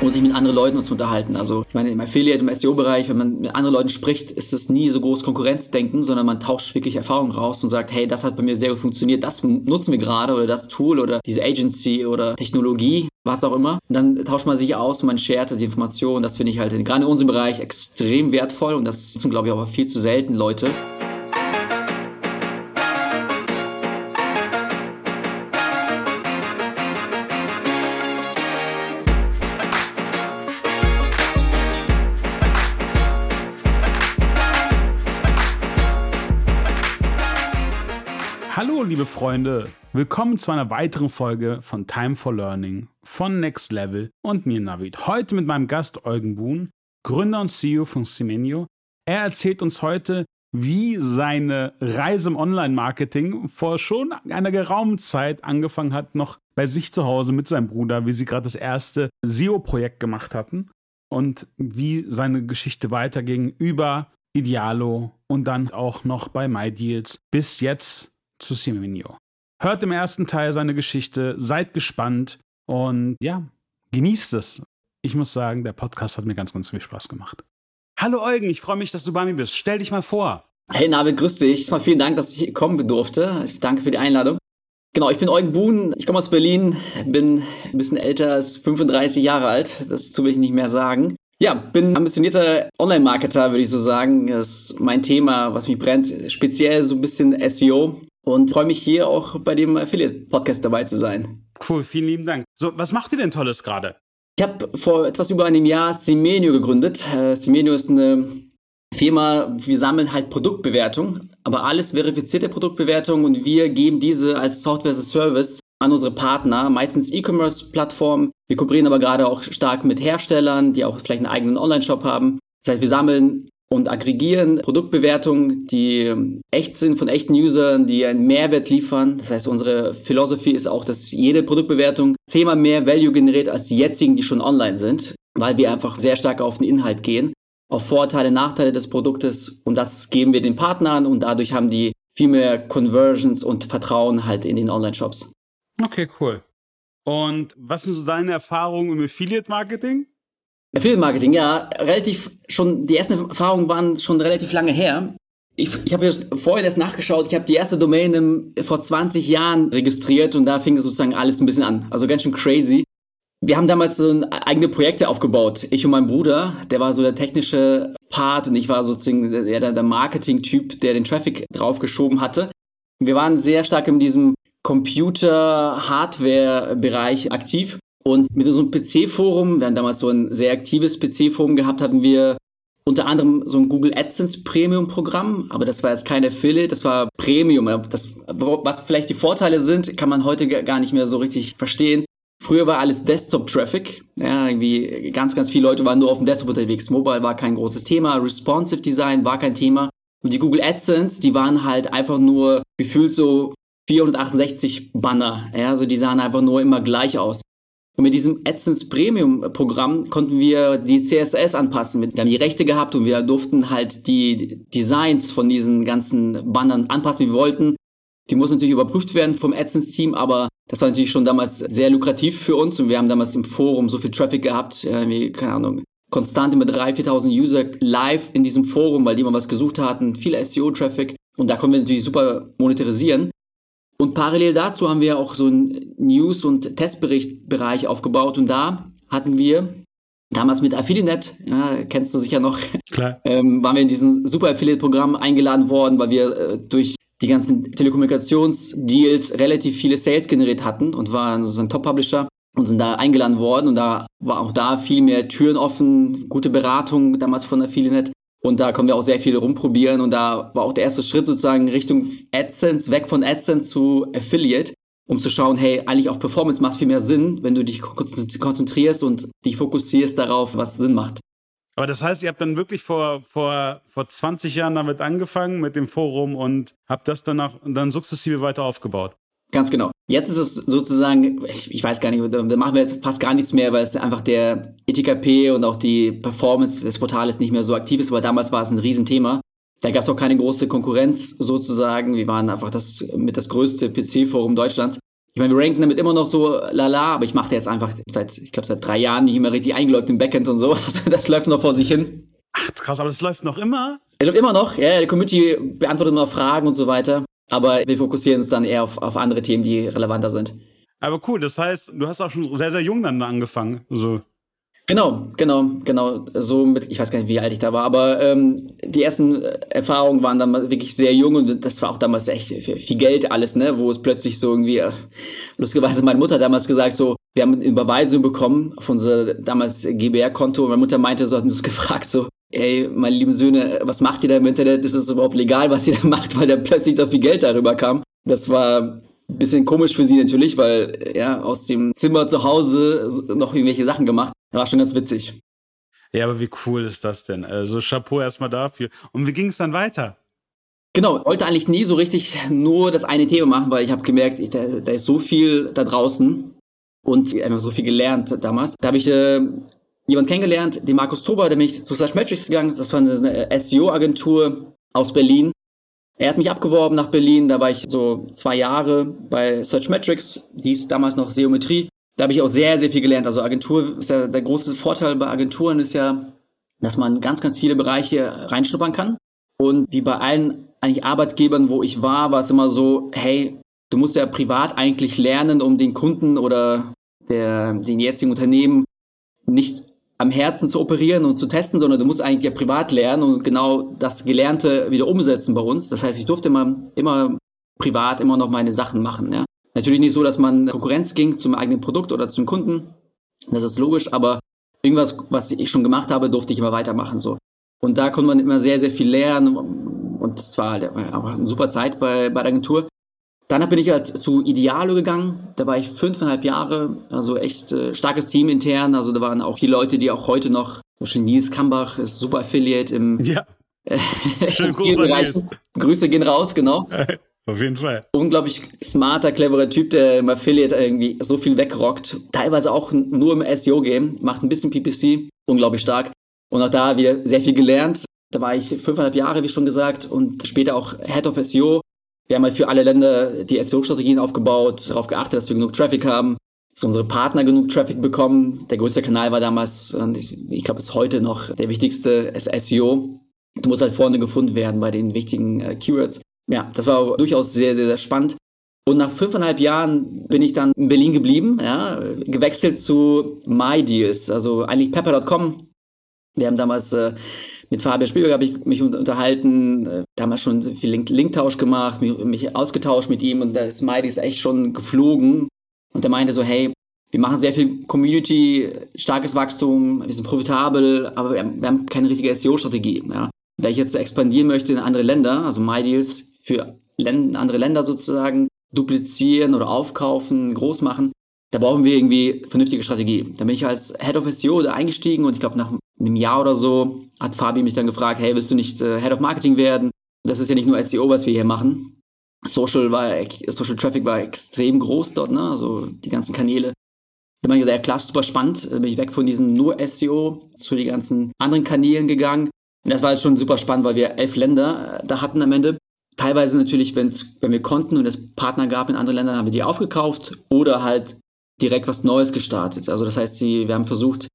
um sich mit anderen Leuten zu unterhalten. Also ich meine, im Affiliate, im SEO-Bereich, wenn man mit anderen Leuten spricht, ist es nie so groß Konkurrenzdenken, sondern man tauscht wirklich Erfahrungen raus und sagt, hey, das hat bei mir sehr gut funktioniert, das nutzen wir gerade oder das Tool oder diese Agency oder Technologie, was auch immer. Und dann tauscht man sich aus und man shared die Informationen. Das finde ich halt gerade in unserem Bereich extrem wertvoll und das sind, glaube ich, auch viel zu selten Leute. Liebe Freunde, willkommen zu einer weiteren Folge von Time for Learning von Next Level und mir Navid. Heute mit meinem Gast Eugen Buhn, Gründer und CEO von Simenio. Er erzählt uns heute, wie seine Reise im Online-Marketing vor schon einer geraumen Zeit angefangen hat, noch bei sich zu Hause mit seinem Bruder, wie sie gerade das erste SEO-Projekt gemacht hatten und wie seine Geschichte weiterging über Idealo und dann auch noch bei MyDeals bis jetzt zu Simenio. Hört im ersten Teil seine Geschichte, seid gespannt und ja, genießt es. Ich muss sagen, der Podcast hat mir ganz, ganz viel Spaß gemacht. Hallo Eugen, ich freue mich, dass du bei mir bist. Stell dich mal vor. Hey Navid, grüß dich. Erstmal vielen Dank, dass ich kommen durfte. Ich danke für die Einladung. Genau, ich bin Eugen Buhn, ich komme aus Berlin, bin ein bisschen älter als 35 Jahre alt, dazu will ich nicht mehr sagen. Ja, bin ambitionierter Online-Marketer, würde ich so sagen. Das ist mein Thema, was mich brennt, speziell so ein bisschen SEO und freue mich hier auch bei dem Affiliate-Podcast dabei zu sein. Cool, vielen lieben Dank. So, was macht ihr denn Tolles gerade? Ich habe vor etwas über einem Jahr Simenio gegründet. Äh, Simenio ist eine Firma, wir sammeln halt Produktbewertung, aber alles verifizierte Produktbewertung und wir geben diese als Software as a Service an unsere Partner, meistens E-Commerce-Plattformen. Wir kooperieren aber gerade auch stark mit Herstellern, die auch vielleicht einen eigenen Online-Shop haben. Das heißt, wir sammeln und aggregieren Produktbewertungen, die echt sind von echten Usern, die einen Mehrwert liefern. Das heißt, unsere Philosophie ist auch, dass jede Produktbewertung zehnmal mehr Value generiert als die jetzigen, die schon online sind, weil wir einfach sehr stark auf den Inhalt gehen, auf Vorteile, Nachteile des Produktes und das geben wir den Partnern und dadurch haben die viel mehr Conversions und Vertrauen halt in den Online-Shops. Okay, cool. Und was sind so deine Erfahrungen im Affiliate-Marketing? Affiliate-Marketing, ja, relativ schon, die ersten Erfahrungen waren schon relativ lange her. Ich, ich habe vorhin erst nachgeschaut, ich habe die erste Domain im, vor 20 Jahren registriert und da fing sozusagen alles ein bisschen an. Also ganz schön crazy. Wir haben damals so eigene Projekte aufgebaut. Ich und mein Bruder, der war so der technische Part und ich war sozusagen der, der Marketing-Typ, der den Traffic draufgeschoben hatte. Wir waren sehr stark in diesem Computer-Hardware-Bereich aktiv und mit unserem PC-Forum, wir haben damals so ein sehr aktives PC-Forum gehabt, hatten wir unter anderem so ein Google AdSense Premium-Programm, aber das war jetzt kein Affiliate, das war Premium. Das, was vielleicht die Vorteile sind, kann man heute gar nicht mehr so richtig verstehen. Früher war alles Desktop-Traffic. Ja, irgendwie ganz, ganz viele Leute waren nur auf dem Desktop unterwegs. Mobile war kein großes Thema. Responsive Design war kein Thema. Und die Google AdSense, die waren halt einfach nur gefühlt so 468 Banner. Ja, also die sahen einfach nur immer gleich aus. Und mit diesem AdSense Premium Programm konnten wir die CSS anpassen. Wir haben die Rechte gehabt und wir durften halt die Designs von diesen ganzen Bannern anpassen, wie wir wollten. Die mussten natürlich überprüft werden vom AdSense Team, aber das war natürlich schon damals sehr lukrativ für uns und wir haben damals im Forum so viel Traffic gehabt, wie, keine Ahnung, konstant immer 3.000, 4.000 User live in diesem Forum, weil die immer was gesucht hatten, viel SEO-Traffic und da konnten wir natürlich super monetarisieren. Und parallel dazu haben wir auch so einen News- und Testberichtbereich aufgebaut. Und da hatten wir damals mit Affiliate, ja, kennst du sicher noch, Klar. Ähm, waren wir in diesem super Affiliate-Programm eingeladen worden, weil wir äh, durch die ganzen Telekommunikationsdeals relativ viele Sales generiert hatten und waren sozusagen Top-Publisher und sind da eingeladen worden. Und da war auch da viel mehr Türen offen, gute Beratung damals von Affiliate und da können wir auch sehr viel rumprobieren. Und da war auch der erste Schritt sozusagen Richtung AdSense, weg von AdSense zu Affiliate, um zu schauen, hey, eigentlich auf Performance macht viel mehr Sinn, wenn du dich konzentrierst und dich fokussierst darauf, was Sinn macht. Aber das heißt, ihr habt dann wirklich vor, vor, vor 20 Jahren damit angefangen, mit dem Forum und habt das danach dann sukzessive weiter aufgebaut. Ganz genau. Jetzt ist es sozusagen, ich, ich, weiß gar nicht, da machen wir jetzt fast gar nichts mehr, weil es einfach der ETKP und auch die Performance des Portales nicht mehr so aktiv ist, weil damals war es ein Riesenthema. Da gab es auch keine große Konkurrenz sozusagen. Wir waren einfach das mit das größte PC-Forum Deutschlands. Ich meine, wir ranken damit immer noch so lala, aber ich mache jetzt einfach seit, ich glaube, seit drei Jahren nicht immer richtig eingeloggt im Backend und so. Also das läuft noch vor sich hin. Ach krass, aber das läuft noch immer? Ich glaube immer noch, ja, die Community beantwortet immer noch Fragen und so weiter. Aber wir fokussieren uns dann eher auf, auf andere Themen, die relevanter sind. Aber cool, das heißt, du hast auch schon sehr, sehr jung dann angefangen. So. Genau, genau, genau. So mit, ich weiß gar nicht, wie alt ich da war, aber ähm, die ersten Erfahrungen waren dann wirklich sehr jung und das war auch damals echt viel Geld alles, ne? Wo es plötzlich so irgendwie, äh, lustigerweise meine Mutter hat damals gesagt, so, wir haben eine Überweisung bekommen auf unser damals GBR-Konto und meine Mutter meinte so, hat uns gefragt, so, ey, meine lieben Söhne, was macht ihr da im Internet? Ist es überhaupt legal, was ihr da macht, weil da plötzlich so viel Geld darüber kam? Das war ein bisschen komisch für sie natürlich, weil ja, aus dem Zimmer zu Hause noch irgendwelche Sachen gemacht. War schon ganz witzig. Ja, aber wie cool ist das denn? Also Chapeau erstmal dafür. Und wie ging es dann weiter? Genau, wollte eigentlich nie so richtig nur das eine Thema machen, weil ich habe gemerkt, da, da, ist so viel da draußen und einfach so viel gelernt damals. Da habe ich äh, jemanden kennengelernt, den Markus Tober, da bin ich zu Searchmetrics gegangen. Das war eine SEO-Agentur aus Berlin. Er hat mich abgeworben nach Berlin, da war ich so zwei Jahre bei Searchmetrics, die hieß damals noch Seometrie. Da habe ich auch sehr, sehr viel gelernt. Also Agentur ist ja der große Vorteil bei Agenturen ist ja, dass man ganz, ganz viele Bereiche reinschnuppern kann. Und wie bei allen eigentlich Arbeitgebern, wo ich war, war es immer so, hey, du musst ja privat eigentlich lernen, um den Kunden oder der, den jetzigen Unternehmen nicht am Herzen zu operieren und zu testen, sondern du musst eigentlich ja privat lernen und genau das Gelernte wieder umsetzen bei uns. Das heißt, ich durfte immer, immer privat immer noch meine Sachen machen. Ja. Natürlich nicht so, dass man Konkurrenz ging zum eigenen Produkt oder zum Kunden. Das ist logisch, aber irgendwas, was ich schon gemacht habe, durfte ich immer weitermachen. So. Und da konnte man immer sehr, sehr viel lernen. Und das war halt eine super Zeit bei, bei der Agentur. Dann bin ich halt zu Idealo gegangen. Da war ich fünfeinhalb Jahre, also echt äh, starkes Team intern. Also da waren auch viele Leute, die auch heute noch, zum Beispiel Nils Kambach ist super Affiliate im ja. Schönen Gruß Grüße gehen raus, genau. Auf jeden Fall. Unglaublich smarter, cleverer Typ, der im Affiliate irgendwie so viel wegrockt. Teilweise auch nur im SEO-Game, macht ein bisschen PPC, unglaublich stark. Und auch da wieder sehr viel gelernt. Da war ich fünfeinhalb Jahre, wie schon gesagt, und später auch Head of SEO wir haben halt für alle Länder die SEO-Strategien aufgebaut, darauf geachtet, dass wir genug Traffic haben, dass unsere Partner genug Traffic bekommen. Der größte Kanal war damals, ich glaube, ist heute noch der wichtigste SEO. Du musst halt vorne gefunden werden bei den wichtigen äh, Keywords. Ja, das war durchaus sehr, sehr, sehr spannend. Und nach fünfeinhalb Jahren bin ich dann in Berlin geblieben, ja, gewechselt zu MyDeals, also eigentlich Pepper.com. Wir haben damals äh, mit Fabian Spielberg habe ich mich unterhalten, äh, damals schon viel Link Linktausch gemacht, mich, mich, ausgetauscht mit ihm und da ist Mighty echt schon geflogen. Und er meinte so, hey, wir machen sehr viel Community, starkes Wachstum, wir sind profitabel, aber wir haben, wir haben keine richtige SEO-Strategie. Ja. Da ich jetzt expandieren möchte in andere Länder, also MyDeals für Länd andere Länder sozusagen duplizieren oder aufkaufen, groß machen, da brauchen wir irgendwie vernünftige Strategie. Da bin ich als Head of SEO da eingestiegen und ich glaube, nach einem Jahr oder so hat Fabi mich dann gefragt, hey, willst du nicht äh, Head of Marketing werden? Das ist ja nicht nur SEO, was wir hier machen. Social war, Social Traffic war extrem groß dort, ne? Also die ganzen Kanäle. Da habe ich gesagt, ja klar, super spannend. Da bin ich weg von diesem nur SEO zu den ganzen anderen Kanälen gegangen. Und das war halt schon super spannend, weil wir elf Länder äh, da hatten am Ende. Teilweise natürlich, wenn's, wenn wir konnten und es Partner gab in anderen Ländern, haben wir die aufgekauft oder halt direkt was Neues gestartet. Also das heißt, die, wir haben versucht,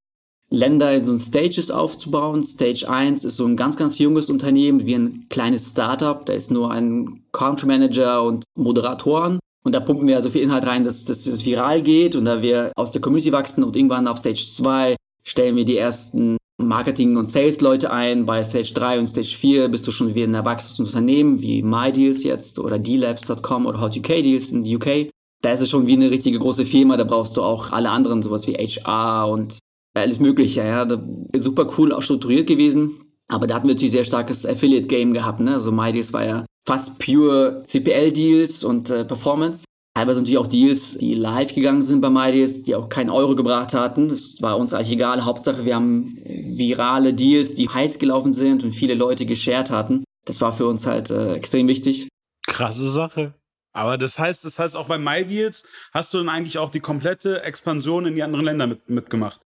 Länder in so ein Stages aufzubauen. Stage 1 ist so ein ganz, ganz junges Unternehmen, wie ein kleines Startup. Da ist nur ein Country Manager und Moderatoren. Und da pumpen wir also viel Inhalt rein, dass, dass es viral geht und da wir aus der Community wachsen und irgendwann auf Stage 2 stellen wir die ersten Marketing- und Sales-Leute ein. Bei Stage 3 und Stage 4 bist du schon wie ein erwachsenes Unternehmen wie MyDeals jetzt oder DLabs.com oder How2K Deals in the UK da ist es schon wie eine richtige große Firma, da brauchst du auch alle anderen, sowas wie HR und alles Mögliche. Ja, super cool auch strukturiert gewesen. Aber da hatten wir natürlich sehr starkes Affiliate-Game gehabt. Ne? Also MyDeals war ja fast pure CPL-Deals und äh, Performance. Teilweise natürlich auch Deals, die live gegangen sind bei MyDeals, die auch keinen Euro gebracht hatten. Das war uns eigentlich egal. Hauptsache, wir haben virale Deals, die heiß gelaufen sind und viele Leute geshared hatten. Das war für uns halt äh, extrem wichtig. Krasse Sache. Aber das heißt, das heißt auch bei MyDeals hast du dann eigentlich auch die komplette Expansion in die anderen Länder mit, mitgemacht.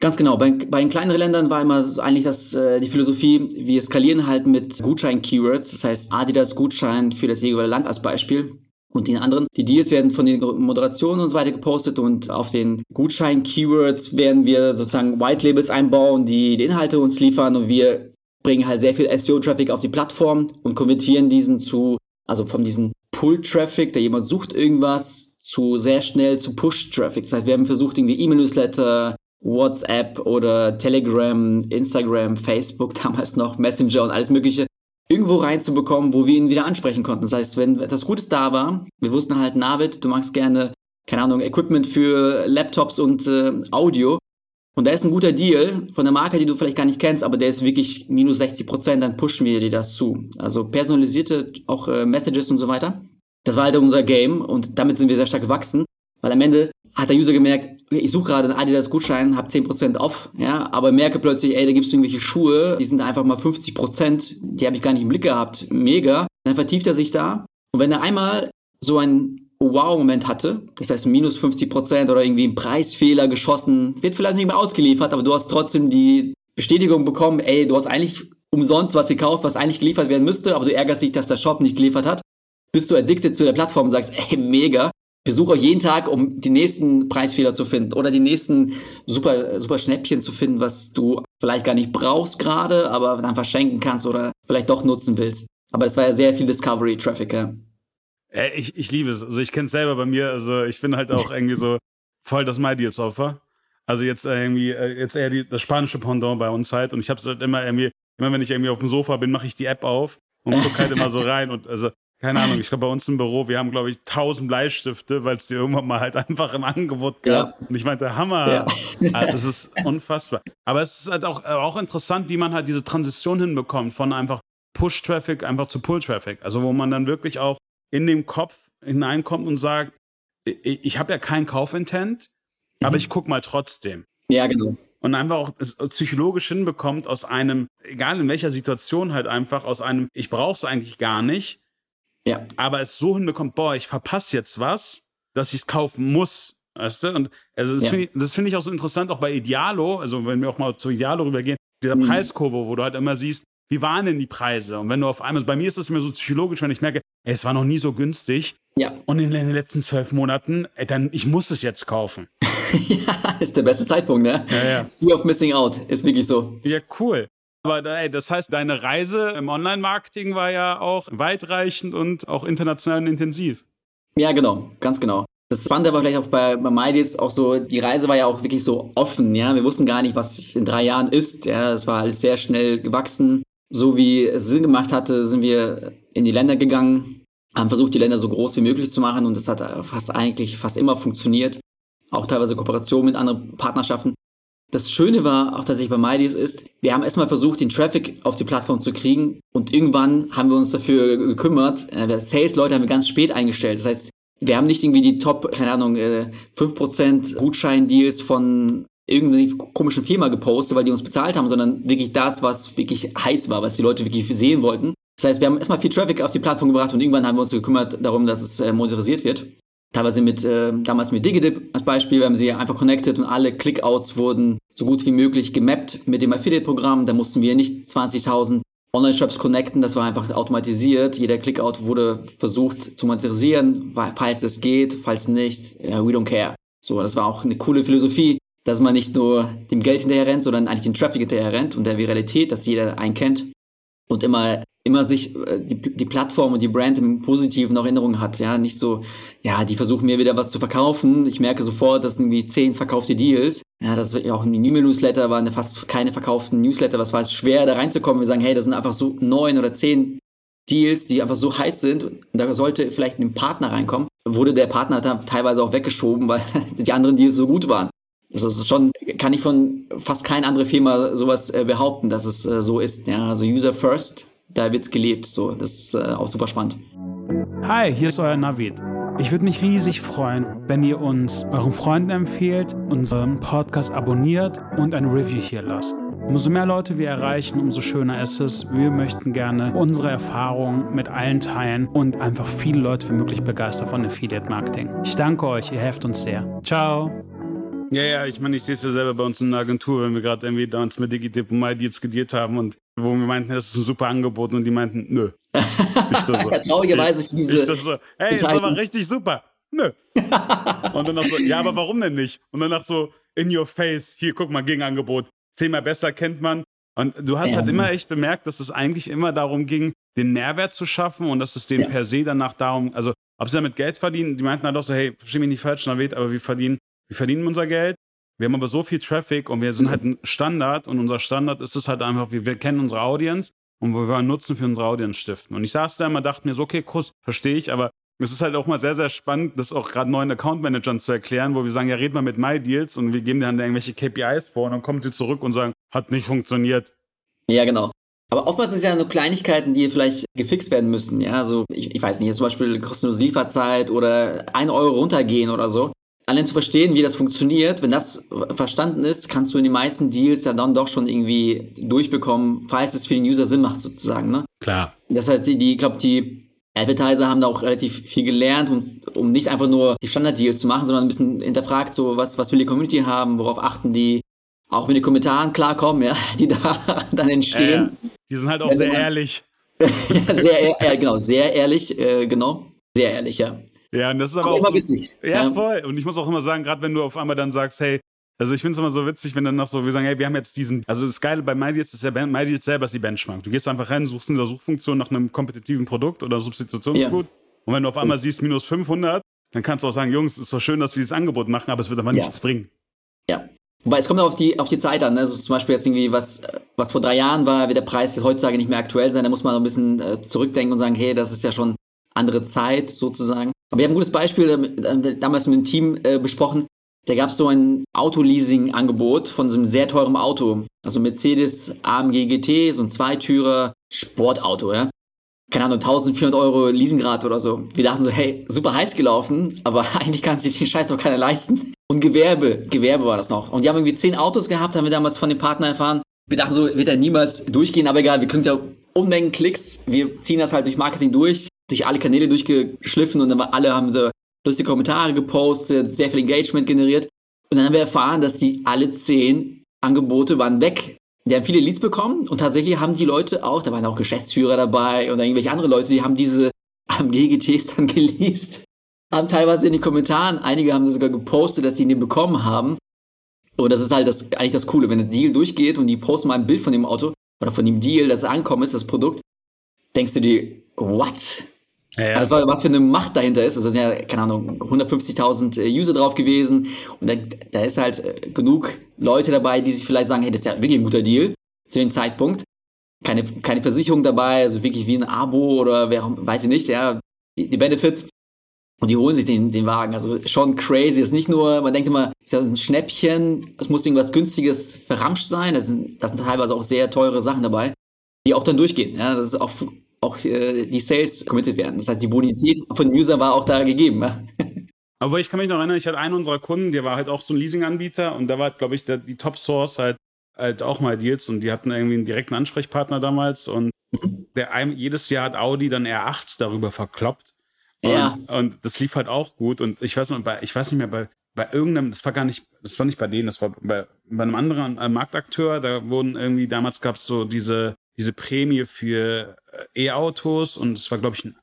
Ganz genau. Bei, bei den kleineren Ländern war immer so eigentlich das, äh, die Philosophie, wir skalieren halt mit Gutschein-Keywords. Das heißt, Adidas Gutschein für das jeweilige Land als Beispiel. Und die anderen, die Deals werden von den Moderationen und so weiter gepostet und auf den Gutschein-Keywords werden wir sozusagen White Labels einbauen, die die Inhalte uns liefern und wir bringen halt sehr viel SEO-Traffic auf die Plattform und konvertieren diesen zu, also von diesem Pull-Traffic, der jemand sucht irgendwas, zu sehr schnell zu Push-Traffic. Das heißt, wir haben versucht, irgendwie E-Mail-Newsletter, WhatsApp oder Telegram, Instagram, Facebook, damals noch Messenger und alles Mögliche irgendwo reinzubekommen, wo wir ihn wieder ansprechen konnten. Das heißt, wenn etwas Gutes da war, wir wussten halt, Navid, du magst gerne, keine Ahnung, Equipment für Laptops und äh, Audio. Und da ist ein guter Deal von der Marke, die du vielleicht gar nicht kennst, aber der ist wirklich minus 60 Prozent, dann pushen wir dir das zu. Also personalisierte auch äh, Messages und so weiter. Das war halt unser Game und damit sind wir sehr stark gewachsen, weil am Ende hat der User gemerkt, ich suche gerade einen Adidas-Gutschein, habe 10% off, ja, aber merke plötzlich, ey, da gibt es irgendwelche Schuhe, die sind einfach mal 50%, die habe ich gar nicht im Blick gehabt, mega. Dann vertieft er sich da und wenn er einmal so einen Wow-Moment hatte, das heißt minus 50% oder irgendwie einen Preisfehler geschossen, wird vielleicht nicht mehr ausgeliefert, aber du hast trotzdem die Bestätigung bekommen, ey, du hast eigentlich umsonst was gekauft, was eigentlich geliefert werden müsste, aber du ärgerst dich, dass der Shop nicht geliefert hat. Bist du addicted zu der Plattform und sagst, ey, mega, besuche euch jeden Tag, um die nächsten Preisfehler zu finden oder die nächsten super, super Schnäppchen zu finden, was du vielleicht gar nicht brauchst gerade, aber dann verschenken kannst oder vielleicht doch nutzen willst. Aber es war ja sehr viel Discovery-Traffic, ja. Ich, ich liebe es. Also ich kenne es selber bei mir. Also ich bin halt auch irgendwie so voll das My Deals Opfer. Also jetzt irgendwie, äh, jetzt eher die, das spanische Pendant bei uns halt. Und ich habe es halt immer irgendwie, immer wenn ich irgendwie auf dem Sofa bin, mache ich die App auf und gucke halt immer so rein. Und also keine Ahnung, ich glaube, bei uns im Büro, wir haben, glaube ich, 1000 Bleistifte, weil es die irgendwann mal halt einfach im Angebot gab. Ja. Und ich meinte, Hammer. Ja. Ah, das ist unfassbar. Aber es ist halt auch, auch interessant, wie man halt diese Transition hinbekommt von einfach Push-Traffic einfach zu Pull-Traffic. Also, wo man dann wirklich auch in den Kopf hineinkommt und sagt, ich, ich habe ja keinen Kaufintent, mhm. aber ich gucke mal trotzdem. Ja, genau. Und einfach auch psychologisch hinbekommt aus einem, egal in welcher Situation halt einfach, aus einem, ich brauche es eigentlich gar nicht, ja. Aber es so hinbekommt, boah, ich verpasse jetzt was, dass ich es kaufen muss. Weißt du? Und also das ja. finde ich, find ich auch so interessant, auch bei Idealo, also wenn wir auch mal zu Idealo rübergehen, dieser mhm. Preiskurve, wo du halt immer siehst, wie waren denn die Preise? Und wenn du auf einmal, bei mir ist das immer so psychologisch, wenn ich merke, ey, es war noch nie so günstig. Ja. Und in den letzten zwölf Monaten, ey, dann, ich muss es jetzt kaufen. ja, ist der beste Zeitpunkt, ne? Ja, ja. Fear of missing out, ist wirklich so. Ja, cool. Aber ey, das heißt, deine Reise im Online-Marketing war ja auch weitreichend und auch international und intensiv. Ja, genau, ganz genau. Das Spannende war vielleicht auch bei, bei Maidis auch so, die Reise war ja auch wirklich so offen, ja. Wir wussten gar nicht, was in drei Jahren ist. Ja, es war alles sehr schnell gewachsen. So wie es Sinn gemacht hatte, sind wir in die Länder gegangen, haben versucht, die Länder so groß wie möglich zu machen und das hat fast eigentlich fast immer funktioniert. Auch teilweise Kooperation mit anderen Partnerschaften. Das Schöne war auch tatsächlich bei MyDeals ist, wir haben erstmal versucht, den Traffic auf die Plattform zu kriegen und irgendwann haben wir uns dafür gekümmert. Äh, Sales-Leute haben wir ganz spät eingestellt. Das heißt, wir haben nicht irgendwie die Top, keine Ahnung, 5% äh, Gutschein-Deals von irgendeiner komischen Firma gepostet, weil die uns bezahlt haben, sondern wirklich das, was wirklich heiß war, was die Leute wirklich sehen wollten. Das heißt, wir haben erstmal viel Traffic auf die Plattform gebracht und irgendwann haben wir uns gekümmert darum, dass es äh, monetarisiert wird teilweise mit, äh, damals mit Digidip als Beispiel, haben sie einfach connected und alle Clickouts wurden so gut wie möglich gemappt mit dem Affiliate-Programm. Da mussten wir nicht 20.000 Online-Shops connecten, das war einfach automatisiert. Jeder Clickout wurde versucht zu monetarisieren, falls es geht, falls nicht, ja, we don't care. So, das war auch eine coole Philosophie, dass man nicht nur dem Geld hinterher rennt, sondern eigentlich den Traffic hinterher rennt und der Viralität, dass jeder einen kennt und immer immer sich äh, die, die Plattform und die Brand im Positiven Erinnerung hat, ja, nicht so, ja, die versuchen mir wieder was zu verkaufen. Ich merke sofort, dass irgendwie zehn verkaufte Deals. Ja, das ist auch ein E-Mail-Newsletter waren fast keine verkauften Newsletter. Was war es schwer, da reinzukommen? Wir sagen, hey, das sind einfach so neun oder zehn Deals, die einfach so heiß sind und da sollte vielleicht ein Partner reinkommen. Wurde der Partner da teilweise auch weggeschoben, weil die anderen Deals so gut waren. Das ist schon, kann ich von fast keine andere Firma sowas äh, behaupten, dass es äh, so ist. Ja, also User First da wird's gelebt. So, das ist äh, auch super spannend. Hi, hier ist euer Navid. Ich würde mich riesig freuen, wenn ihr uns euren Freunden empfehlt, unseren Podcast abonniert und ein Review hier lasst. Umso mehr Leute wir erreichen, umso schöner ist es. Wir möchten gerne unsere Erfahrungen mit allen teilen und einfach viele Leute wie möglich begeistern von Affiliate Marketing. Ich danke euch, ihr helft uns sehr. Ciao. Ja, ja, ich meine, ich sehe es ja selber bei uns in der Agentur, wenn wir gerade irgendwie damals mit Digitip und MyDeals gediert haben und wo wir meinten, das ist ein super Angebot und die meinten, nö. So, ja, traurigerweise für diese. Ich so, hey, ist aber richtig super. Nö. und dann noch so, ja, aber warum denn nicht? Und dann noch so, in your face, hier, guck mal, Gegenangebot. Zehnmal besser kennt man. Und du hast ja. halt immer echt bemerkt, dass es eigentlich immer darum ging, den Nährwert zu schaffen und dass es denen ja. per se danach darum, also ob sie damit Geld verdienen, die meinten halt auch so, hey, versteh mich nicht falsch, Navid, aber wir verdienen, wir verdienen unser Geld. Wir haben aber so viel Traffic und wir sind halt ein Standard und unser Standard ist es halt einfach, wir, wir kennen unsere Audience und wir wollen Nutzen für unsere Audience stiften. Und ich saß da immer, dachte mir so, okay, Kuss, verstehe ich, aber es ist halt auch mal sehr, sehr spannend, das auch gerade neuen Account-Managern zu erklären, wo wir sagen, ja, red mal mit MyDeals und wir geben dann irgendwelche KPIs vor und dann kommen sie zurück und sagen, hat nicht funktioniert. Ja, genau. Aber oftmals sind es ja nur Kleinigkeiten, die vielleicht gefixt werden müssen. Ja, also ich, ich weiß nicht, zum Beispiel kostenlose Lieferzeit oder ein Euro runtergehen oder so. Allein zu verstehen, wie das funktioniert, wenn das verstanden ist, kannst du in den meisten Deals ja dann doch schon irgendwie durchbekommen, falls es für den User Sinn macht, sozusagen. Ne? Klar. Das heißt, die, die ich glaube, die Advertiser haben da auch relativ viel gelernt, um, um nicht einfach nur die Standard-Deals zu machen, sondern ein bisschen hinterfragt, so was, was will die Community haben, worauf achten die, auch mit den Kommentaren klarkommen, ja, die da dann entstehen. Ja, die sind halt auch ja, sehr ehrlich. ja, sehr, äh, genau, sehr ehrlich, äh, genau. Sehr ehrlich, ja. Ja, und das ist aber, aber auch immer so, witzig. Ja, voll. Und ich muss auch immer sagen, gerade wenn du auf einmal dann sagst, hey, also ich finde es immer so witzig, wenn dann noch so, wir sagen, hey, wir haben jetzt diesen, also das Geile bei MyDeals ist ja, MyDeals selber ist die Benchmark. Du gehst einfach rein, suchst in der Suchfunktion nach einem kompetitiven Produkt oder Substitutionsgut ja. und wenn du auf einmal siehst minus 500, dann kannst du auch sagen, Jungs, ist doch schön, dass wir dieses Angebot machen, aber es wird aber ja. nichts bringen. Ja, Wobei es kommt auch auf die, auf die Zeit an. Ne? Also zum Beispiel jetzt irgendwie, was, was vor drei Jahren war, wird der Preis heutzutage nicht mehr aktuell sein. Da muss man noch ein bisschen äh, zurückdenken und sagen, hey, das ist ja schon andere Zeit sozusagen. Wir haben ein gutes Beispiel äh, damals mit dem Team äh, besprochen. Da gab es so ein Autoleasing-Angebot von so einem sehr teuren Auto. Also Mercedes AMG GT, so ein Zweitürer Sportauto, ja. Keine Ahnung, 1400 Euro Leasinggrad oder so. Wir dachten so, hey, super heiß gelaufen, aber eigentlich kann sich den Scheiß noch keiner leisten. Und Gewerbe, Gewerbe war das noch. Und die haben irgendwie zehn Autos gehabt, haben wir damals von dem Partner erfahren. Wir dachten so, wird er niemals durchgehen, aber egal, wir kriegen ja Unmengen Klicks. Wir ziehen das halt durch Marketing durch, durch alle Kanäle durchgeschliffen und dann alle haben so lustige Kommentare gepostet, sehr viel Engagement generiert. Und dann haben wir erfahren, dass die alle zehn Angebote waren weg. Die haben viele Leads bekommen und tatsächlich haben die Leute auch, da waren auch Geschäftsführer dabei oder irgendwelche andere Leute, die haben diese AMG-GTs dann geleast haben teilweise in den Kommentaren, einige haben das sogar gepostet, dass sie ihn bekommen haben. Und das ist halt das, eigentlich das Coole, wenn der Deal durchgeht und die posten mal ein Bild von dem Auto oder von dem Deal, das ankommen ist, das Produkt, denkst du dir, what? Ja, ja. Das war, was für eine Macht dahinter ist. Also sind ja, keine Ahnung, 150.000 äh, User drauf gewesen. Und da, da ist halt äh, genug Leute dabei, die sich vielleicht sagen, hey, das ist ja wirklich ein guter Deal zu dem Zeitpunkt. Keine, keine Versicherung dabei, also wirklich wie ein Abo oder wer, weiß ich nicht, ja, die, die Benefits. Und die holen sich den, den Wagen. Also schon crazy. Es ist nicht nur, man denkt immer, es ist ja ein Schnäppchen, es muss irgendwas Günstiges verramscht sein. Das sind, das sind teilweise auch sehr teure Sachen dabei, die auch dann durchgehen. Ja, das ist auch, auch äh, die Sales committed werden. Das heißt, die Bonität von dem User war auch da gegeben. Ja. Aber ich kann mich noch erinnern, ich hatte einen unserer Kunden, der war halt auch so ein Leasinganbieter und da war, glaube ich, der, die Top Source halt, halt auch mal Deals und die hatten irgendwie einen direkten Ansprechpartner damals und mhm. der jedes Jahr hat Audi dann R8 darüber verkloppt ja. Und, und, das lief halt auch gut. Und ich weiß noch, bei, ich weiß nicht mehr, bei, bei irgendeinem, das war gar nicht, das war nicht bei denen, das war bei, bei einem anderen äh, Marktakteur, da wurden irgendwie, damals gab es so diese, diese Prämie für äh, E-Autos und es war, glaube ich, ein,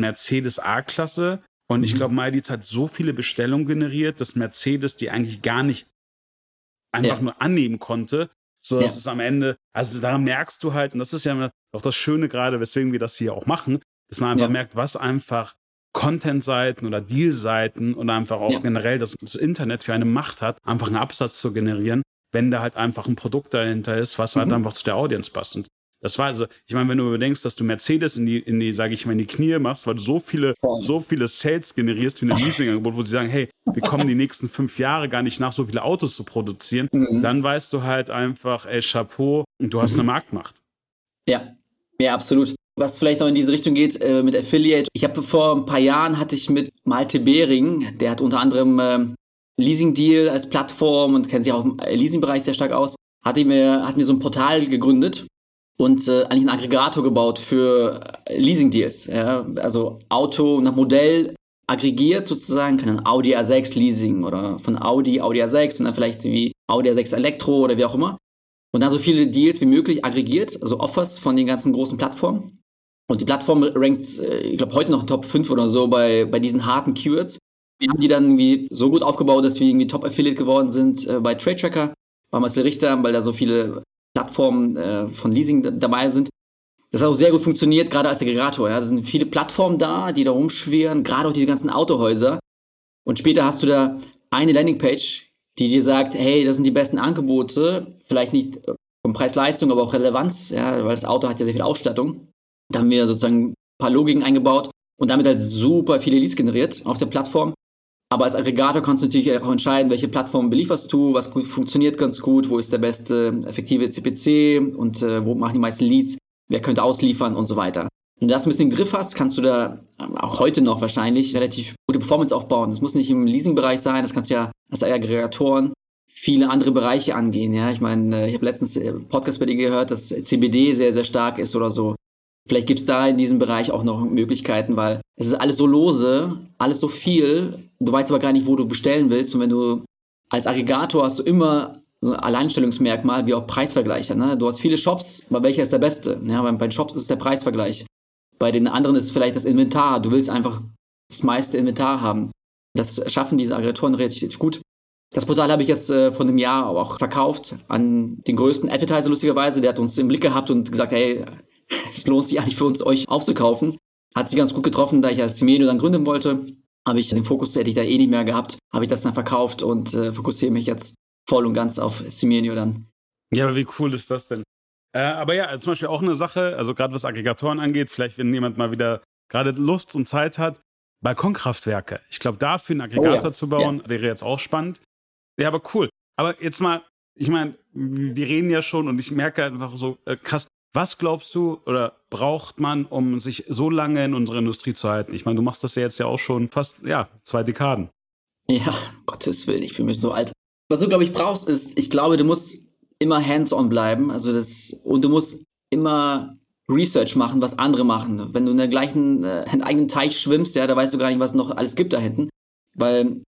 Mercedes A-Klasse. Und mhm. ich glaube, MyDeals hat so viele Bestellungen generiert, dass Mercedes die eigentlich gar nicht einfach ja. nur annehmen konnte, so dass ja. es am Ende, also da merkst du halt, und das ist ja auch das Schöne gerade, weswegen wir das hier auch machen, dass man einfach ja. merkt, was einfach Content-Seiten oder Deal-Seiten oder einfach auch generell das, das, Internet für eine Macht hat, einfach einen Absatz zu generieren, wenn da halt einfach ein Produkt dahinter ist, was halt mhm. halt einfach zu der Audience passt. Und das war also, ich meine, wenn du überdenkst, dass du Mercedes in die, in die, sage ich mal, in die Knie machst, weil du so viele, so viele Sales generierst für ein Leasingangebot, wo sie sagen, hey, wir kommen die nächsten fünf Jahre gar nicht nach, so viele Autos zu produzieren, mhm. dann weißt du halt einfach, ey, Chapeau, und du hast mhm. eine Marktmacht. Ja, ja, absolut. Was vielleicht noch in diese Richtung geht äh, mit Affiliate. Ich habe vor ein paar Jahren hatte ich mit Malte Behring, der hat unter anderem äh, Leasing Deal als Plattform und kennt sich auch im Leasing-Bereich sehr stark aus, hat mir, hat mir so ein Portal gegründet und äh, eigentlich einen Aggregator gebaut für äh, Leasing Deals. Ja? Also Auto nach Modell aggregiert sozusagen, kann ein Audi A6 Leasing oder von Audi Audi A6 und dann vielleicht wie Audi A6 Elektro oder wie auch immer. Und dann so viele Deals wie möglich aggregiert, also Offers von den ganzen großen Plattformen. Und die Plattform rankt, äh, ich glaube, heute noch Top 5 oder so bei, bei diesen harten Keywords. Wir haben die dann irgendwie so gut aufgebaut, dass wir irgendwie Top-Affiliate geworden sind äh, bei Trade Tracker, bei Marcel Richter, weil da so viele Plattformen äh, von Leasing dabei sind. Das hat auch sehr gut funktioniert, gerade als Aggregator. Ja. Da sind viele Plattformen da, die da rumschwirren, gerade auch diese ganzen Autohäuser. Und später hast du da eine Landingpage, die dir sagt, hey, das sind die besten Angebote, vielleicht nicht vom Preis-Leistung, aber auch Relevanz, ja, weil das Auto hat ja sehr viel Ausstattung. Da haben wir sozusagen ein paar Logiken eingebaut und damit halt super viele Leads generiert auf der Plattform. Aber als Aggregator kannst du natürlich auch entscheiden, welche Plattform belieferst du, was gut funktioniert ganz gut, wo ist der beste effektive CPC und äh, wo machen die meisten Leads, wer könnte ausliefern und so weiter. Wenn du das ein bisschen im Griff hast, kannst du da ähm, auch heute noch wahrscheinlich relativ gute Performance aufbauen. Das muss nicht im Leasing-Bereich sein, das kannst du ja als Aggregatoren viele andere Bereiche angehen. Ja, ich meine, äh, ich habe letztens einen Podcast bei dir gehört, dass CBD sehr, sehr stark ist oder so. Vielleicht gibt es da in diesem Bereich auch noch Möglichkeiten, weil es ist alles so lose, alles so viel. Du weißt aber gar nicht, wo du bestellen willst. Und wenn du als Aggregator hast du immer so ein Alleinstellungsmerkmal wie auch Preisvergleiche. Ne? Du hast viele Shops, aber welcher ist der beste? Ja, bei den Shops ist der Preisvergleich. Bei den anderen ist vielleicht das Inventar. Du willst einfach das meiste Inventar haben. Das schaffen diese Aggregatoren relativ gut. Das Portal habe ich jetzt äh, vor einem Jahr auch verkauft an den größten Advertiser lustigerweise. Der hat uns im Blick gehabt und gesagt, hey, es lohnt sich eigentlich für uns, euch aufzukaufen. Hat sich ganz gut getroffen, da ich als Simenio dann gründen wollte. Habe ich den Fokus, hätte ich da eh nicht mehr gehabt, habe ich das dann verkauft und äh, fokussiere mich jetzt voll und ganz auf Simenio dann. Ja, aber wie cool ist das denn? Äh, aber ja, also zum Beispiel auch eine Sache, also gerade was Aggregatoren angeht, vielleicht wenn jemand mal wieder gerade Lust und Zeit hat, Balkonkraftwerke. Ich glaube, dafür einen Aggregator oh ja. zu bauen, ja. wäre jetzt auch spannend. Ja, aber cool. Aber jetzt mal, ich meine, wir reden ja schon und ich merke einfach so äh, krass, was glaubst du oder braucht man, um sich so lange in unserer Industrie zu halten? Ich meine, du machst das ja jetzt ja auch schon fast, ja, zwei Dekaden. Ja, Gottes Willen, ich fühle mich so alt. Was du, glaube ich, brauchst, ist, ich glaube, du musst immer hands-on bleiben. Also das, und du musst immer Research machen, was andere machen. Wenn du in der gleichen, äh, in eigenen Teich schwimmst, ja, da weißt du gar nicht, was noch alles gibt da hinten. Weil,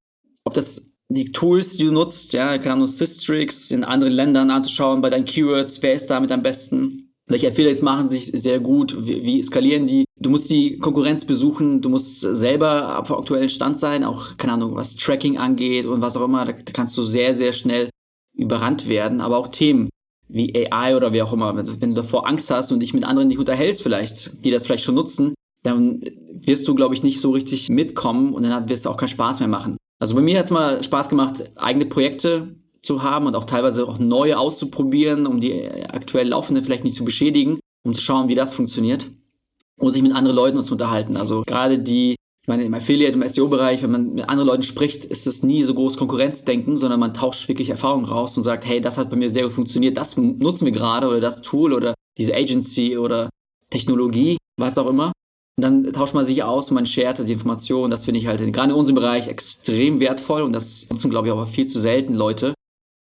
ob das die Tools, die du nutzt, ja, keine Ahnung, Systrix in anderen Ländern anzuschauen, bei deinen Keywords, wer ist damit am besten? Welche Affiliates machen sich sehr gut? Wie, wie skalieren die? Du musst die Konkurrenz besuchen, du musst selber auf aktuellen Stand sein, auch, keine Ahnung, was Tracking angeht und was auch immer, da, da kannst du sehr, sehr schnell überrannt werden, aber auch Themen wie AI oder wie auch immer, wenn, du davor Angst hast und dich mit anderen nicht unterhältst vielleicht, die das vielleicht schon nutzen, dann wirst du, glaube ich, nicht so richtig mitkommen und dann wirst du auch keinen Spaß mehr machen. Also bei mir hat es mal Spaß gemacht, eigene Projekte zu haben und auch teilweise auch neue auszuprobieren, um die aktuell laufende vielleicht nicht zu beschädigen, um zu schauen, wie das funktioniert und sich mit anderen Leuten zu unterhalten. Also gerade die, ich meine, im Affiliate, im SEO-Bereich, wenn man mit anderen Leuten spricht, ist es nie so groß Konkurrenzdenken, sondern man tauscht wirklich Erfahrungen raus und sagt, hey, das hat bei mir sehr gut funktioniert, das nutzen wir gerade oder das Tool oder diese Agency oder Technologie, was auch immer. Und dann tauscht man sich aus und man shared die Informationen. Das finde ich halt gerade in unserem Bereich extrem wertvoll und das nutzen, glaube ich, auch viel zu selten Leute.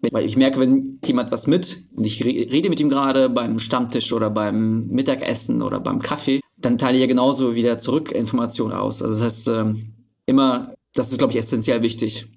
Weil ich merke, wenn jemand was mit und ich rede mit ihm gerade beim Stammtisch oder beim Mittagessen oder beim Kaffee, dann teile ich ja genauso wieder zurück Informationen aus. Also das heißt, ähm, immer, das ist, glaube ich, essentiell wichtig.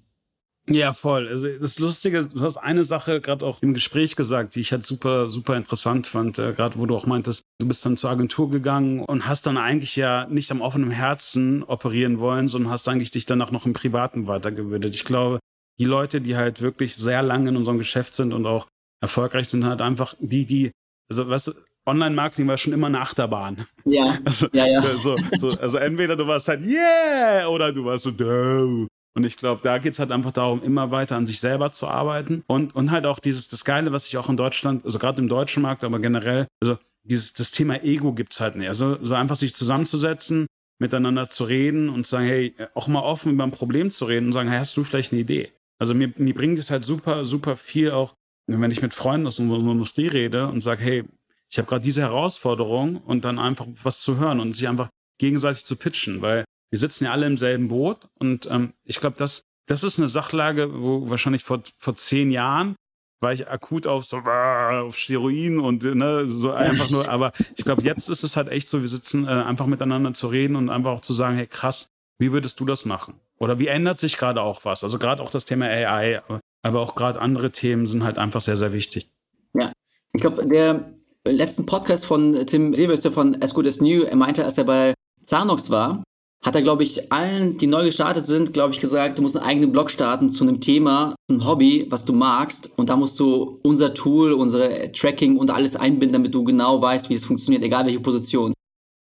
Ja, voll. Also das Lustige, du hast eine Sache gerade auch im Gespräch gesagt, die ich halt super, super interessant fand, äh, gerade wo du auch meintest, du bist dann zur Agentur gegangen und hast dann eigentlich ja nicht am offenen Herzen operieren wollen, sondern hast eigentlich dich danach noch im Privaten weitergebildet. Ich glaube, die Leute, die halt wirklich sehr lange in unserem Geschäft sind und auch erfolgreich sind, halt einfach die, die, also weißt du, Online-Marketing war schon immer eine Achterbahn. Ja. Also, ja, ja. So, so, also entweder du warst halt yeah oder du warst so Doh. Und ich glaube, da geht es halt einfach darum, immer weiter an sich selber zu arbeiten und, und halt auch dieses, das Geile, was ich auch in Deutschland, also gerade im deutschen Markt, aber generell, also dieses, das Thema Ego gibt es halt nicht. Also so einfach sich zusammenzusetzen, miteinander zu reden und zu sagen, hey, auch mal offen über ein Problem zu reden und sagen, hey, hast du vielleicht eine Idee? Also mir, mir bringt es halt super, super viel auch, wenn ich mit Freunden aus unserer Industrie rede und sage, hey, ich habe gerade diese Herausforderung und dann einfach was zu hören und sich einfach gegenseitig zu pitchen, weil wir sitzen ja alle im selben Boot und ähm, ich glaube, das, das ist eine Sachlage, wo wahrscheinlich vor, vor zehn Jahren war ich akut auf so auf Steroiden und ne, so einfach nur, aber ich glaube, jetzt ist es halt echt so, wir sitzen äh, einfach miteinander zu reden und einfach auch zu sagen, hey krass, wie würdest du das machen? Oder wie ändert sich gerade auch was? Also gerade auch das Thema AI, aber auch gerade andere Themen sind halt einfach sehr, sehr wichtig. Ja, ich glaube, der letzten Podcast von Tim Silvester von As Good As New, er meinte, als er bei Zanox war, hat er, glaube ich, allen, die neu gestartet sind, glaube ich, gesagt, du musst einen eigenen Blog starten zu einem Thema, ein Hobby, was du magst. Und da musst du unser Tool, unsere Tracking und alles einbinden, damit du genau weißt, wie es funktioniert, egal welche Position.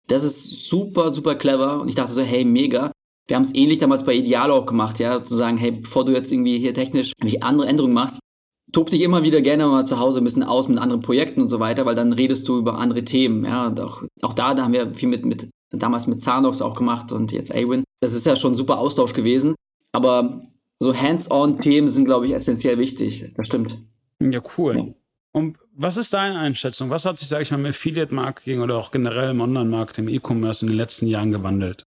Das ist super, super clever. Und ich dachte so, hey, mega. Wir haben es ähnlich damals bei Idealo auch gemacht, ja, zu sagen, hey, bevor du jetzt irgendwie hier technisch andere Änderungen machst, tob dich immer wieder gerne mal zu Hause ein bisschen aus mit anderen Projekten und so weiter, weil dann redest du über andere Themen, ja. Und auch, auch da, da haben wir viel mit, mit damals mit Zanox auch gemacht und jetzt Awin. Das ist ja schon ein super Austausch gewesen. Aber so Hands-on-Themen sind, glaube ich, essentiell wichtig. Das stimmt. Ja, cool. Ja. Und was ist deine Einschätzung? Was hat sich, sage ich mal, im Affiliate-Marketing oder auch generell im Online-Marketing, im E-Commerce in den letzten Jahren gewandelt?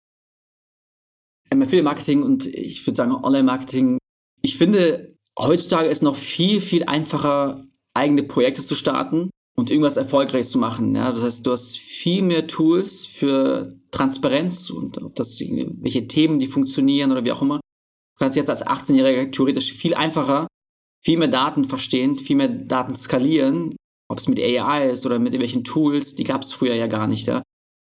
Affiliate-Marketing und ich würde sagen Online-Marketing, ich finde, heutzutage ist noch viel, viel einfacher, eigene Projekte zu starten und irgendwas Erfolgreiches zu machen. Ja? Das heißt, du hast viel mehr Tools für Transparenz und ob das welche Themen, die funktionieren oder wie auch immer. Du kannst jetzt als 18-Jähriger theoretisch viel einfacher, viel mehr Daten verstehen, viel mehr Daten skalieren, ob es mit AI ist oder mit irgendwelchen Tools, die gab es früher ja gar nicht. Ja?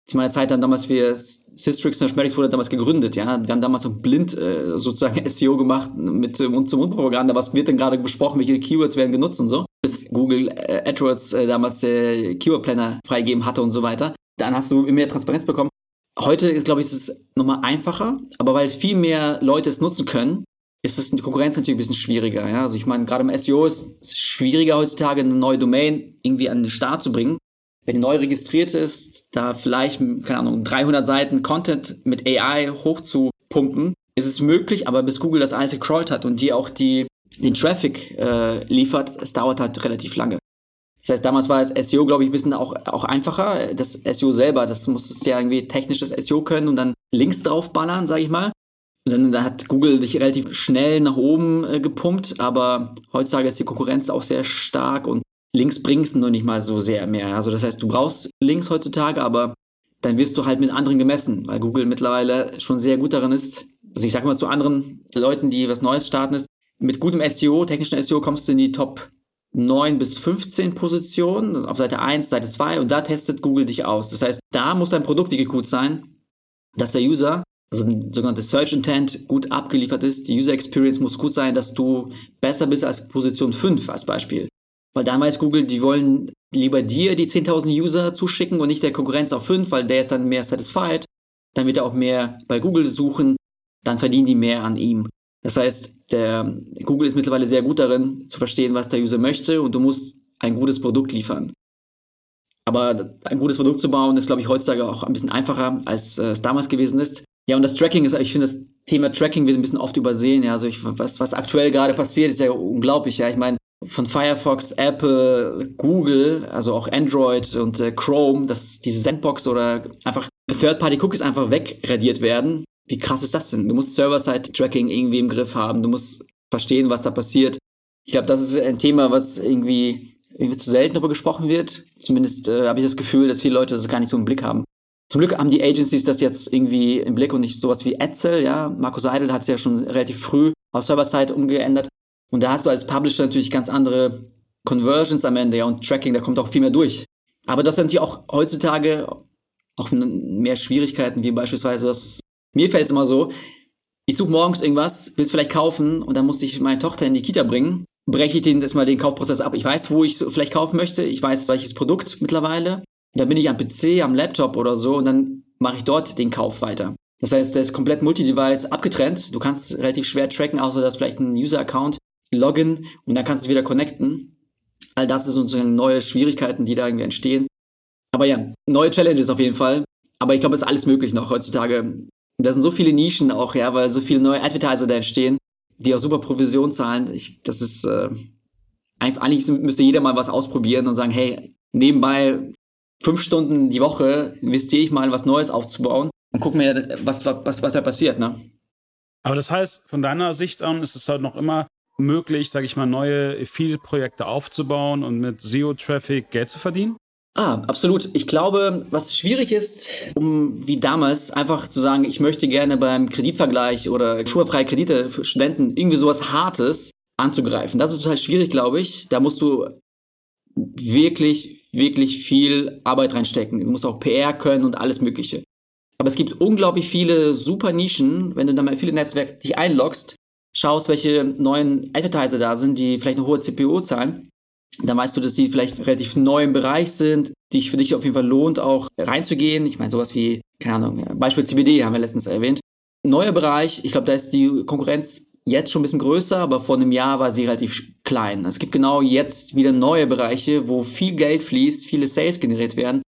Zu meiner Zeit dann damals wir Systrix Numbatics wurde damals gegründet, ja. Wir haben damals so blind äh, sozusagen SEO gemacht mit äh, Mund-zu-Mund-Propaganda. Was wird denn gerade besprochen? Welche Keywords werden genutzt und so? Bis Google äh, AdWords äh, damals der Keyword Planner freigegeben hatte und so weiter. Dann hast du mehr Transparenz bekommen. Heute ist, glaube ich, ist es nochmal einfacher, aber weil viel mehr Leute es nutzen können, ist es die Konkurrenz natürlich ein bisschen schwieriger. Ja? Also ich meine, gerade im SEO ist es schwieriger heutzutage, eine neue Domain irgendwie an den Start zu bringen wenn die neu registriert ist, da vielleicht, keine Ahnung, 300 Seiten Content mit AI hochzupumpen, ist es möglich, aber bis Google das alles gecrawlt hat und die auch die, den Traffic äh, liefert, es dauert halt relativ lange. Das heißt, damals war das SEO, glaube ich, ein bisschen auch, auch einfacher. Das SEO selber, das muss es ja irgendwie technisches SEO können und dann Links draufballern, sage ich mal. Und dann, dann, hat Google dich relativ schnell nach oben äh, gepumpt, aber heutzutage ist die Konkurrenz auch sehr stark und Links bringst du noch nicht mal so sehr mehr. Also das heißt, du brauchst Links heutzutage, aber dann wirst du halt mit anderen gemessen, weil Google mittlerweile schon sehr gut darin ist. Also ich sage mal zu anderen Leuten, die was Neues starten, ist, mit gutem SEO, technischen SEO kommst du in die Top 9 bis 15 Positionen auf Seite 1, Seite 2 und da testet Google dich aus. Das heißt, da muss dein Produkt wirklich gut sein, dass der User, also ein sogenanntes Search Intent, gut abgeliefert ist. Die User Experience muss gut sein, dass du besser bist als Position 5 als Beispiel. Weil weiß Google, die wollen lieber dir die 10.000 User zuschicken und nicht der Konkurrenz auf 5, weil der ist dann mehr satisfied. Dann wird er auch mehr bei Google suchen. Dann verdienen die mehr an ihm. Das heißt, der Google ist mittlerweile sehr gut darin, zu verstehen, was der User möchte und du musst ein gutes Produkt liefern. Aber ein gutes Produkt zu bauen, ist, glaube ich, heutzutage auch ein bisschen einfacher, als äh, es damals gewesen ist. Ja, und das Tracking ist, ich finde, das Thema Tracking wird ein bisschen oft übersehen. Ja, also ich, was, was aktuell gerade passiert, ist ja unglaublich. Ja, ich meine, von Firefox, Apple, Google, also auch Android und äh, Chrome, dass diese Sandbox oder einfach Third-Party-Cookies einfach wegradiert werden. Wie krass ist das denn? Du musst Server-Side-Tracking irgendwie im Griff haben. Du musst verstehen, was da passiert. Ich glaube, das ist ein Thema, was irgendwie, irgendwie zu selten darüber gesprochen wird. Zumindest äh, habe ich das Gefühl, dass viele Leute das gar nicht so im Blick haben. Zum Glück haben die Agencies das jetzt irgendwie im Blick und nicht sowas wie Etzel, ja. Marco Seidel hat es ja schon relativ früh auf Server-Side umgeändert. Und da hast du als Publisher natürlich ganz andere Conversions am Ende, ja, und Tracking, da kommt auch viel mehr durch. Aber das sind natürlich auch heutzutage auch mehr Schwierigkeiten, wie beispielsweise, das, mir fällt es immer so, ich suche morgens irgendwas, will es vielleicht kaufen und dann muss ich meine Tochter in die Kita bringen, breche ich den erstmal den Kaufprozess ab. Ich weiß, wo ich vielleicht kaufen möchte, ich weiß, welches Produkt mittlerweile. Und dann bin ich am PC, am Laptop oder so und dann mache ich dort den Kauf weiter. Das heißt, der ist komplett multi-device abgetrennt. Du kannst relativ schwer tracken, außer dass vielleicht ein User-Account Login und dann kannst du wieder connecten. All das sind sozusagen neue Schwierigkeiten, die da irgendwie entstehen. Aber ja, neue Challenges auf jeden Fall. Aber ich glaube, es ist alles möglich noch heutzutage. Da sind so viele Nischen auch, ja, weil so viele neue Advertiser da entstehen, die auch super Provision zahlen. Ich, das ist, äh, eigentlich müsste jeder mal was ausprobieren und sagen, hey, nebenbei fünf Stunden die Woche investiere ich mal was Neues aufzubauen und guck mir, was, was, was da passiert, ne? Aber das heißt, von deiner Sicht an ist es halt noch immer möglich, sage ich mal, neue Affiliate-Projekte aufzubauen und mit SEO-Traffic Geld zu verdienen? Ah, absolut. Ich glaube, was schwierig ist, um wie damals einfach zu sagen, ich möchte gerne beim Kreditvergleich oder schulfreie Kredite für Studenten irgendwie sowas Hartes anzugreifen. Das ist total schwierig, glaube ich. Da musst du wirklich, wirklich viel Arbeit reinstecken. Du musst auch PR können und alles Mögliche. Aber es gibt unglaublich viele super Nischen, wenn du dann mal viele Netzwerke dich einloggst, schaust, welche neuen Advertiser da sind, die vielleicht eine hohe CPO zahlen, dann weißt du, dass die vielleicht relativ neu im Bereich sind, die für dich auf jeden Fall lohnt, auch reinzugehen. Ich meine, sowas wie, keine Ahnung, Beispiel CBD haben wir letztens erwähnt. Neuer Bereich, ich glaube, da ist die Konkurrenz jetzt schon ein bisschen größer, aber vor einem Jahr war sie relativ klein. Es gibt genau jetzt wieder neue Bereiche, wo viel Geld fließt, viele Sales generiert werden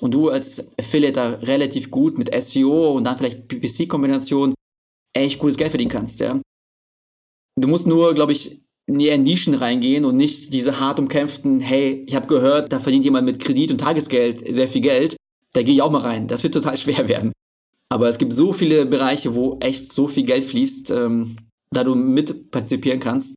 und du als Affiliate da relativ gut mit SEO und dann vielleicht PPC-Kombination echt gutes Geld verdienen kannst. Ja? Du musst nur, glaube ich, in Nischen reingehen und nicht diese hart umkämpften, hey, ich habe gehört, da verdient jemand mit Kredit und Tagesgeld sehr viel Geld, da gehe ich auch mal rein. Das wird total schwer werden. Aber es gibt so viele Bereiche, wo echt so viel Geld fließt, ähm, da du mitpartizipieren kannst.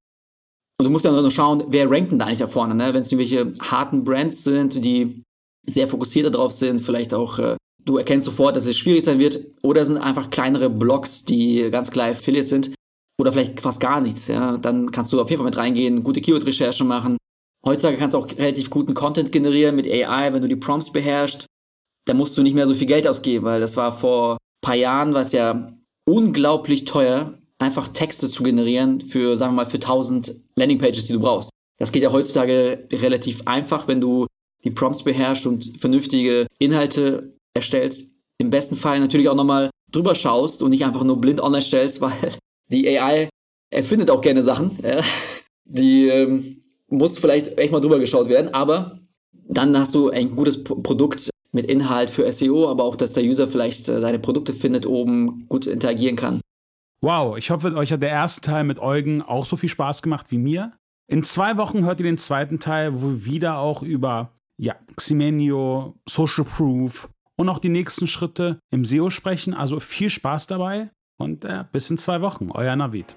Und du musst dann noch schauen, wer rankt denn da eigentlich da vorne, ne? wenn es irgendwelche harten Brands sind, die sehr fokussiert darauf sind, vielleicht auch, äh, du erkennst sofort, dass es schwierig sein wird, oder sind einfach kleinere Blogs, die ganz klar Affiliate sind, oder vielleicht fast gar nichts, ja, dann kannst du auf jeden Fall mit reingehen, gute Keyword-Recherche machen. Heutzutage kannst du auch relativ guten Content generieren mit AI, wenn du die Prompts beherrschst. Da musst du nicht mehr so viel Geld ausgeben, weil das war vor ein paar Jahren, war es ja unglaublich teuer, einfach Texte zu generieren für, sagen wir mal, für 1000 Landingpages, die du brauchst. Das geht ja heutzutage relativ einfach, wenn du die Prompts beherrschst und vernünftige Inhalte erstellst. Im besten Fall natürlich auch nochmal drüber schaust und nicht einfach nur blind online stellst, weil die AI erfindet auch gerne Sachen. Ja. Die ähm, muss vielleicht echt mal drüber geschaut werden, aber dann hast du ein gutes Produkt mit Inhalt für SEO, aber auch, dass der User vielleicht äh, deine Produkte findet, oben gut interagieren kann. Wow, ich hoffe, euch hat der erste Teil mit Eugen auch so viel Spaß gemacht wie mir. In zwei Wochen hört ihr den zweiten Teil, wo wir wieder auch über ja, Ximenio, Social Proof und auch die nächsten Schritte im SEO sprechen. Also viel Spaß dabei und äh, bis in zwei Wochen. Euer Navid.